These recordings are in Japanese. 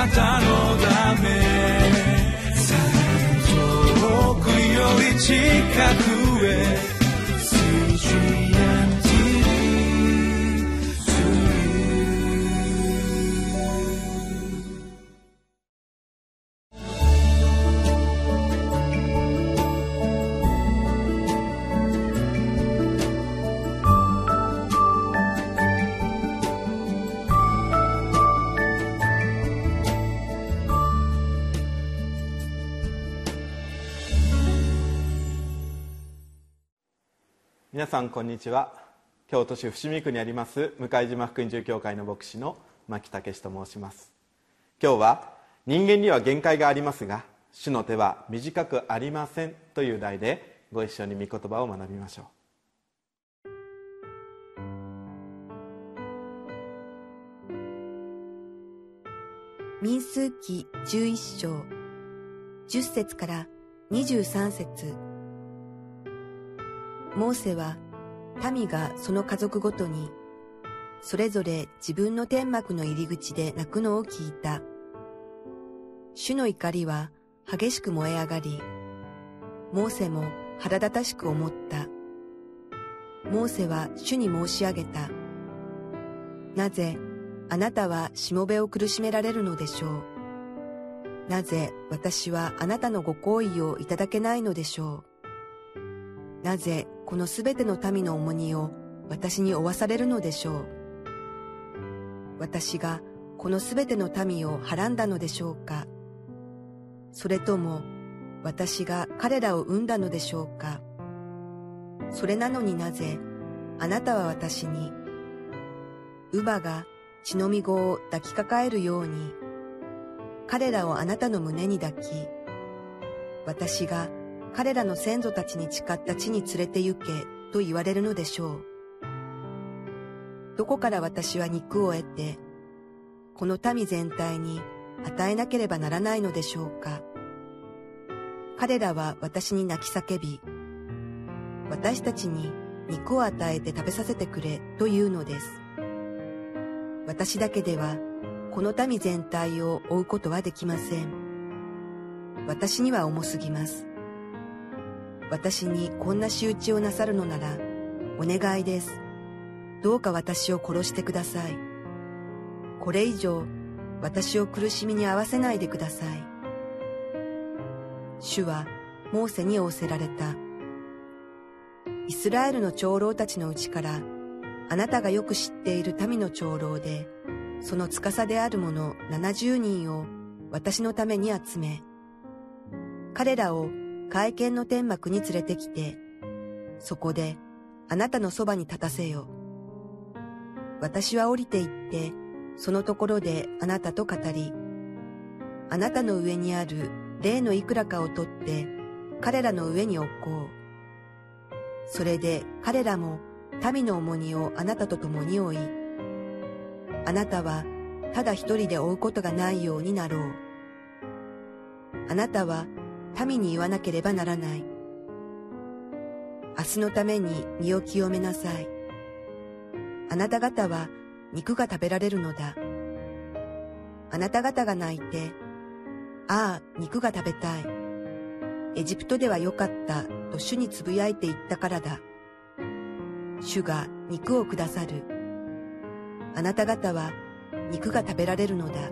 なたのため。遠くより近く。皆さんこんにちは。京都市伏見区にあります向島福音住教会の牧師の牧武と申します。今日は「人間には限界がありますが主の手は短くありません」という題でご一緒に御言葉を学びましょう。民数記11章。10節から23節。モーセは民がその家族ごとにそれぞれ自分の天幕の入り口で泣くのを聞いた。主の怒りは激しく燃え上がり、モーセも腹立たしく思った。モーセは主に申し上げた。なぜあなたはしもべを苦しめられるのでしょう？なぜ私はあなたのご好意をいただけないのでしょう？なぜこのすべての民の重荷を私に負わされるのでしょう。私がこのすべての民をはらんだのでしょうかそれとも私が彼らを生んだのでしょうかそれなのになぜあなたは私に乳母が血のみ子を抱きかかえるように彼らをあなたの胸に抱き私が彼らの先祖たちに誓った地に連れて行けと言われるのでしょう。どこから私は肉を得て、この民全体に与えなければならないのでしょうか。彼らは私に泣き叫び、私たちに肉を与えて食べさせてくれというのです。私だけではこの民全体を追うことはできません。私には重すぎます。私にこんな仕打ちをなさるのなら、お願いです。どうか私を殺してください。これ以上、私を苦しみに合わせないでください。主は、モーセに仰せられた。イスラエルの長老たちのうちから、あなたがよく知っている民の長老で、その司である者70人を私のために集め、彼らを会見の天幕に連れてきて、そこであなたのそばに立たせよ。私は降りて行って、そのところであなたと語り、あなたの上にある例のいくらかを取って彼らの上に置こう。それで彼らも民の重荷をあなたと共に追い、あなたはただ一人で追うことがないようになろう。あなたは民に言わなければならない。明日のために身を清めなさい。あなた方は肉が食べられるのだ。あなた方が泣いて、ああ、肉が食べたい。エジプトではよかったと主につぶやいていったからだ。主が肉をくださる。あなた方は肉が食べられるのだ。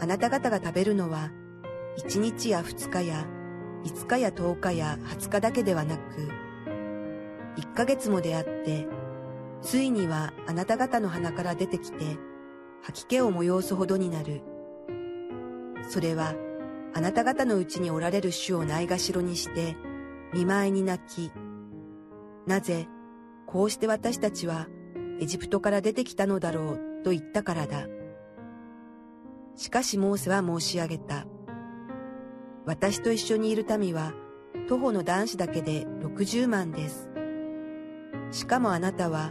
あなた方が食べるのは1日や2日や5日や10日や20日だけではなく、1ヶ月もであって、ついにはあなた方の鼻から出てきて、吐き気を催すほどになる。それは、あなた方のうちにおられる主をないがしろにして、見舞いに泣き、なぜ、こうして私たちはエジプトから出てきたのだろうと言ったからだ。しかしモーセは申し上げた。私と一緒にいる民は徒歩の男子だけで60万です。しかもあなたは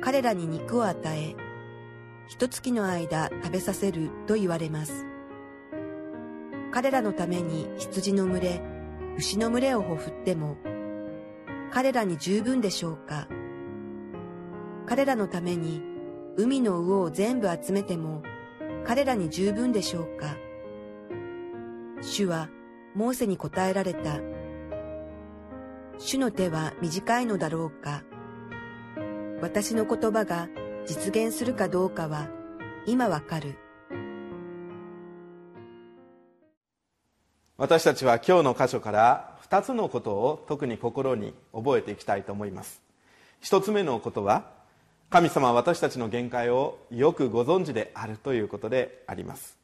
彼らに肉を与え、一月の間食べさせると言われます。彼らのために羊の群れ、牛の群れをほふっても、彼らに十分でしょうか彼らのために海の魚を全部集めても、彼らに十分でしょうか主はモーセに答えられた。主の手は短いのだろうか私の言葉が実現するかどうかは今わかる。私たちは今日の箇所から2つのことを特に心に覚えていきたいと思います一つ目のことは神様は私たちの限界をよくご存知であるということであります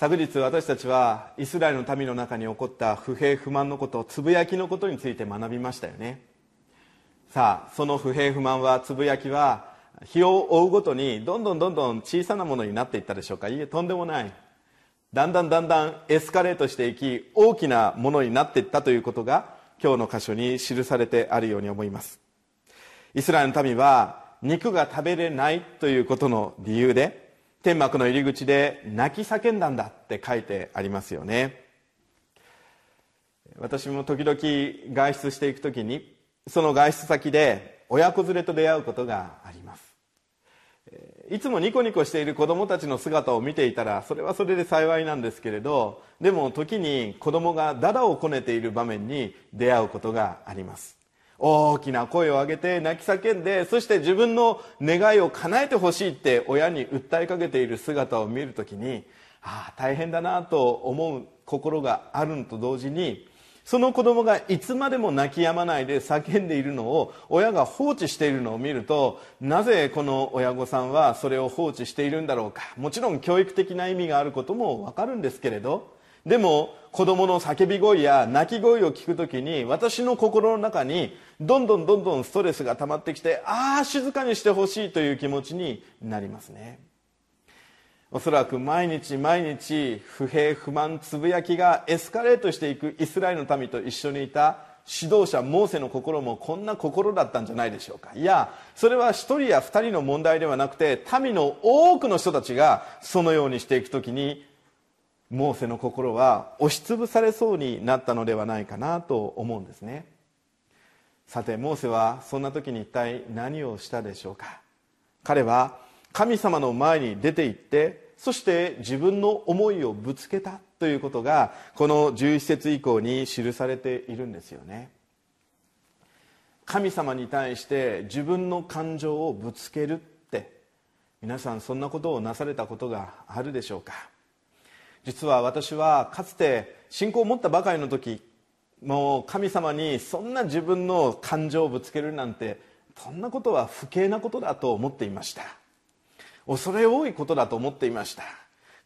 昨日私たちはイスラエルの民の中に起こった不平不満のことつぶやきのことについて学びましたよね。さあその不平不満はつぶやきは日を追うごとにどんどんどんどん小さなものになっていったでしょうか。いえとんでもない。だんだんだんだんエスカレートしていき大きなものになっていったということが今日の箇所に記されてあるように思います。イスラエルの民は肉が食べれないということの理由で天幕の入り口で泣き叫んだんだって書いてありますよね。私も時々外出していく時にその外出先で親子連れと出会うことがあります。いつもニコニコしている子供たちの姿を見ていたらそれはそれで幸いなんですけれどでも時に子供がダダをこねている場面に出会うことがあります。大きな声を上げて泣き叫んでそして自分の願いを叶えてほしいって親に訴えかけている姿を見るときにああ大変だなと思う心があるのと同時にその子供がいつまでも泣き止まないで叫んでいるのを親が放置しているのを見るとなぜこの親御さんはそれを放置しているんだろうか。もちろん教育的な意味があることもわかるんですけれどでも子供の叫び声や泣き声を聞くときに私の心の中にどんどんどんどんストレスが溜まってきてああ静かにしてほしいという気持ちになりますね。おそらく毎日毎日不平不満つぶやきがエスカレートしていくイスラエルの民と一緒にいた指導者モーセの心もこんな心だったんじゃないでしょうか。いやそれは1人や2人の問題ではなくて民の多くの人たちがそのようにしていく時にモーセの心は押しつぶされそうになったのではないかなと思うんですね。さてモーセはそんな時に一体何をしたでしょうか。彼は神様の前に出て行ってそして自分の思いをぶつけたということがこの11節以降に記されているんですよね。神様に対して自分の感情をぶつけるって皆さんそんなことをなされたことがあるでしょうか。実は私はかつて信仰を持ったばかりの時もう神様にそんな自分の感情をぶつけるなんてそんなことは不敬なことだと思っていました。恐れ多いことだと思っていました。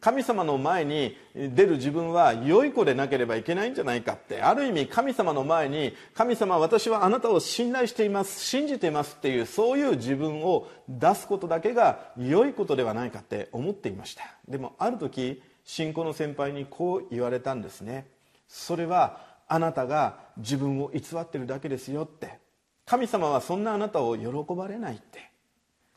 神様の前に出る自分は良い子でなければいけないんじゃないかってある意味神様の前に神様私はあなたを信頼しています信じていますっていうそういう自分を出すことだけが良いことではないかって思っていました。でもある時信仰の先輩にこう言われたんですね。それはあなたが自分を偽ってるだけですよって。神様はそんなあなたを喜ばれないって。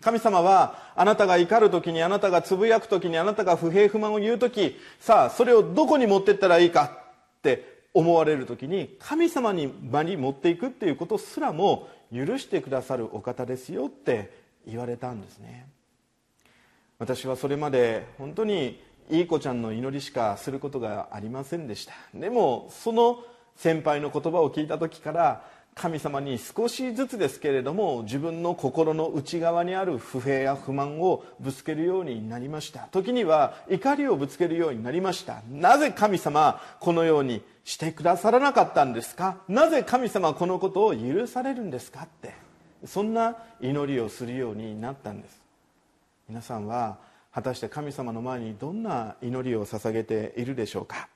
神様はあなたが怒る時にあなたがつぶやく時にあなたが不平不満を言う時さあそれをどこに持ってったらいいかって思われる時に神様に場に持っていくっていうことすらも許してくださるお方ですよって言われたんですね。私はそれまで本当にいい子ちゃんの祈りしかすることがありませんでした。でもその先輩の言葉を聞いた時から神様に少しずつですけれども自分の心の内側にある不平や不満をぶつけるようになりました。時には怒りをぶつけるようになりました。なぜ神様このようにしてくださらなかったんですか？なぜ神様このことを許されるんですかって。そんな祈りをするようになったんです。皆さんは果たして神様の前にどんな祈りを捧げているでしょうか？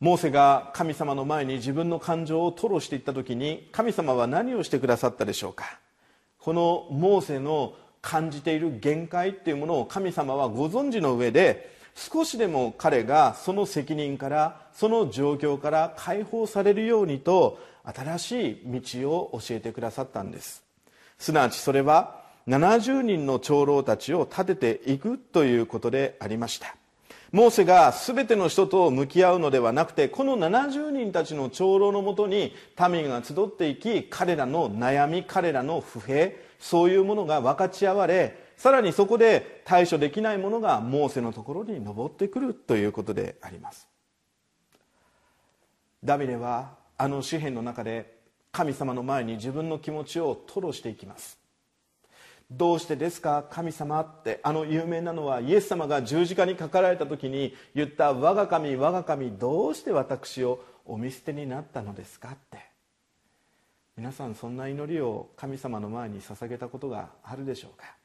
モーセが神様の前に自分の感情を吐露していった時に神様は何をしてくださったでしょうか？このモーセの感じている限界っていうものを神様はご存知の上で少しでも彼がその責任からその状況から解放されるようにと新しい道を教えてくださったんです。すなわちそれは70人の長老たちを立てていくということでありました。モーセが全ての人と向き合うのではなくてこの70人たちの長老のもとに民が集っていき彼らの悩み彼らの不平そういうものが分かち合われさらにそこで対処できないものがモーセのところに登ってくるということであります。ダビデはあの詩篇の中で神様の前に自分の気持ちを吐露していきます。どうしてですか？神様って。あの有名なのはイエス様が十字架にかかられた時に言った我が神我が神どうして私をお見捨てになったのですかって。皆さんそんな祈りを神様の前に捧げたことがあるでしょうか？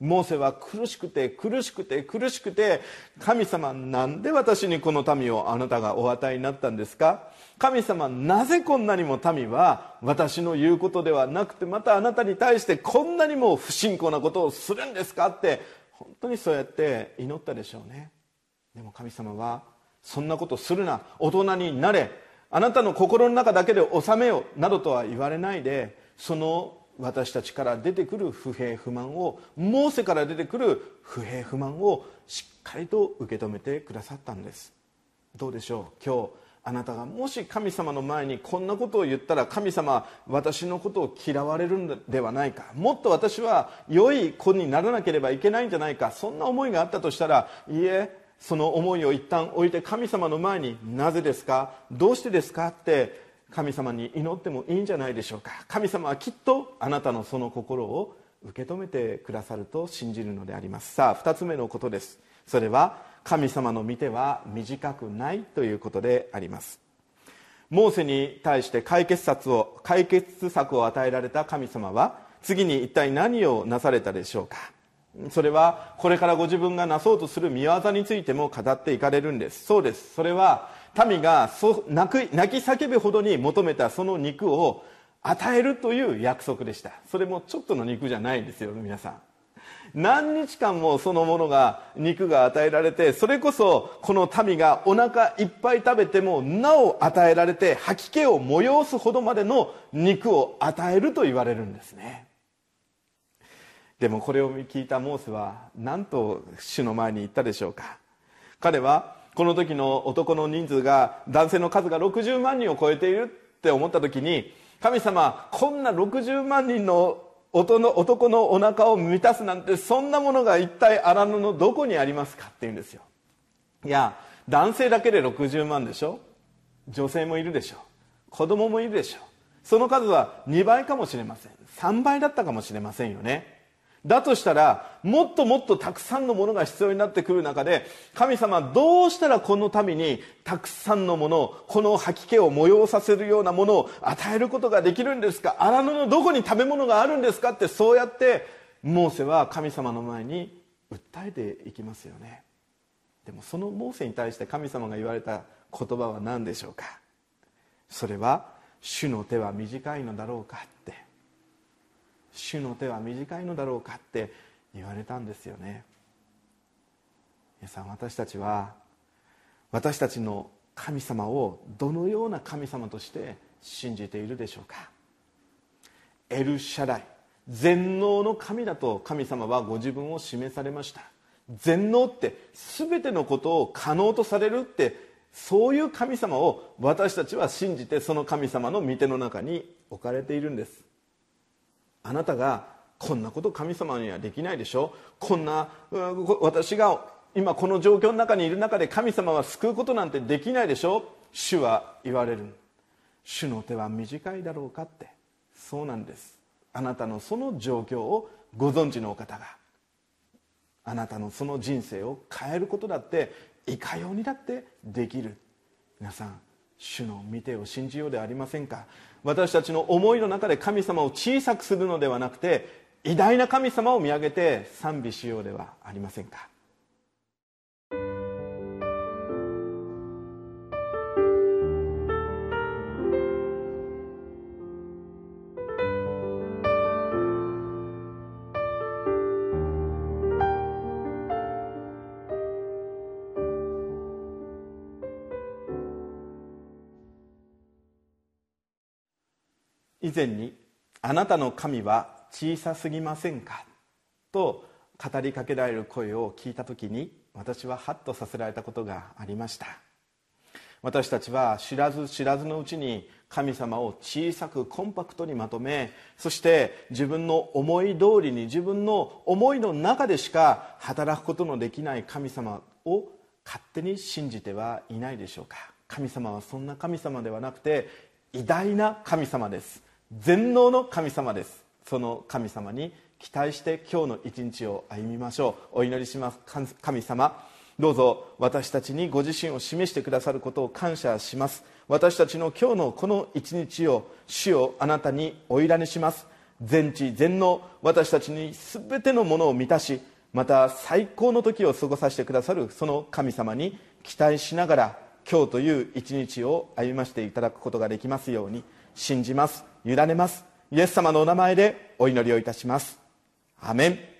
モーセは苦しくて苦しくて苦しくて神様なんで私にこの民をあなたがお与えになったんですか？神様なぜこんなにも民は私の言うことではなくてまたあなたに対してこんなにも不信仰なことをするんですか？って本当にそうやって祈ったでしょうね。でも神様はそんなことするな。大人になれ。あなたの心の中だけで収めよなどとは言われないでその私たちから出てくる不平不満をモーセから出てくる不平不満をしっかりと受け止めてくださったんです。どうでしょう？今日あなたがもし神様の前にこんなことを言ったら神様私のことを嫌われるんではないか。もっと私は良い子にならなければいけないんじゃないか。そんな思いがあったとしたらいいえその思いを一旦置いて神様の前になぜですか？どうしてですか？って神様に祈ってもいいんじゃないでしょうか。神様はきっとあなたのその心を受け止めてくださると信じるのであります。さあ2つ目のことです。それは神様の見ては短くないということであります。モーセに対して解決策を解決策を与えられた神様は次に一体何をなされたでしょうか。それはこれからご自分がなそうとする見業についても語っていかれるんです。そうです。それは民が泣き叫ぶほどに求めたその肉を与えるという約束でした。それもちょっとの肉じゃないんですよ皆さん。何日間もそのものが肉が与えられてそれこそこの民がお腹いっぱい食べてもなお与えられて吐き気を催すほどまでの肉を与えると言われるんですね。でもこれを聞いたモーセは何と主の前に言ったでしょうか。彼はこの時の男の人数が男性の数が60万人を超えているって思った時に神様こんな60万人の男のお腹を満たすなんてそんなものが一体荒野のどこにありますかって言うんですよ。いや男性だけで60万でしょ。女性もいるでしょ。子供もいるでしょ。その数は2倍かもしれません。3倍だったかもしれませんよね。だとしたらもっともっとたくさんのものが必要になってくる中で神様どうしたらこの民にたくさんのものこの吐き気を催させるようなものを与えることができるんですか？荒野のどこに食べ物があるんですか？ってそうやってモーセは神様の前に訴えていきますよね。でもそのモーセに対して神様が言われた言葉は何でしょうか？それは主の手は短いのだろうかって。主の手は短いのだろうかって言われたんですよね。皆さん私たちは私たちの神様をどのような神様として信じているでしょうか。エルシャライ全能の神だと神様はご自分を示されました。全能って全てのことを可能とされるってそういう神様を私たちは信じてその神様の御手の中に置かれているんです。あなたがこんなこと神様にはできないでしょ？こんな私が今この状況の中にいる中で神様は救うことなんてできないでしょ？主は言われる主の手は短いだろうかって。そうなんです。あなたのその状況をご存知のお方が。あなたのその人生を変えることだっていかようにだってできる。皆さん主の見てを信じようでありませんか？私たちの思いの中で神様を小さくするのではなくて偉大な神様を見上げて賛美しようではありませんか？以前に「あなたの神は小さすぎませんか?」と語りかけられる声を聞いた時に私はハッとさせられたことがありました。私たちは知らず知らずのうちに神様を小さくコンパクトにまとめそして自分の思い通りに自分の思いの中でしか働くことのできない神様を勝手に信じてはいないでしょうか？神様はそんな神様ではなくて偉大な神様です。全能の神様です。その神様に期待して今日の一日を歩みましょう。お祈りします。神様どうぞ私たちにご自身を示してくださることを感謝します。私たちの今日のこの一日を主をあなたにおいらにします。全知全能私たちに全てのものを満たしまた最高の時を過ごさせてくださるその神様に期待しながら今日という一日を歩ませていただくことができますように信じます。委ねます。イエス様のお名前でお祈りをいたします。アメン。